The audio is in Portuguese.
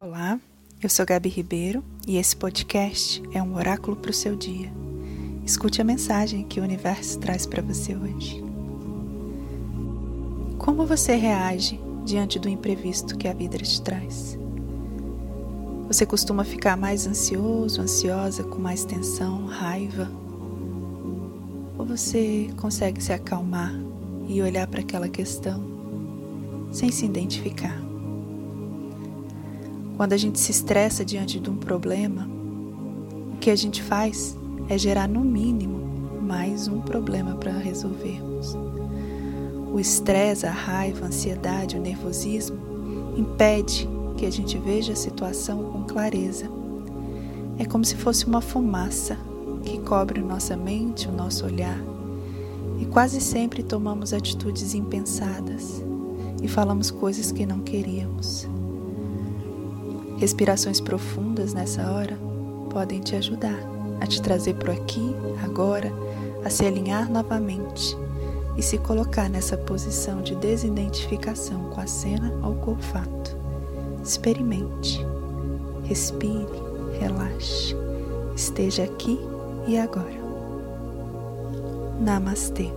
Olá, eu sou Gabi Ribeiro e esse podcast é um oráculo para o seu dia. Escute a mensagem que o universo traz para você hoje. Como você reage diante do imprevisto que a vida te traz? Você costuma ficar mais ansioso, ansiosa, com mais tensão, raiva? Ou você consegue se acalmar e olhar para aquela questão sem se identificar? Quando a gente se estressa diante de um problema, o que a gente faz é gerar no mínimo mais um problema para resolvermos. O estresse, a raiva, a ansiedade, o nervosismo impede que a gente veja a situação com clareza. É como se fosse uma fumaça que cobre nossa mente, o nosso olhar. E quase sempre tomamos atitudes impensadas e falamos coisas que não queríamos. Respirações profundas nessa hora podem te ajudar a te trazer para aqui, agora, a se alinhar novamente e se colocar nessa posição de desidentificação com a cena ou com o fato. Experimente, respire, relaxe, esteja aqui e agora. Namastê.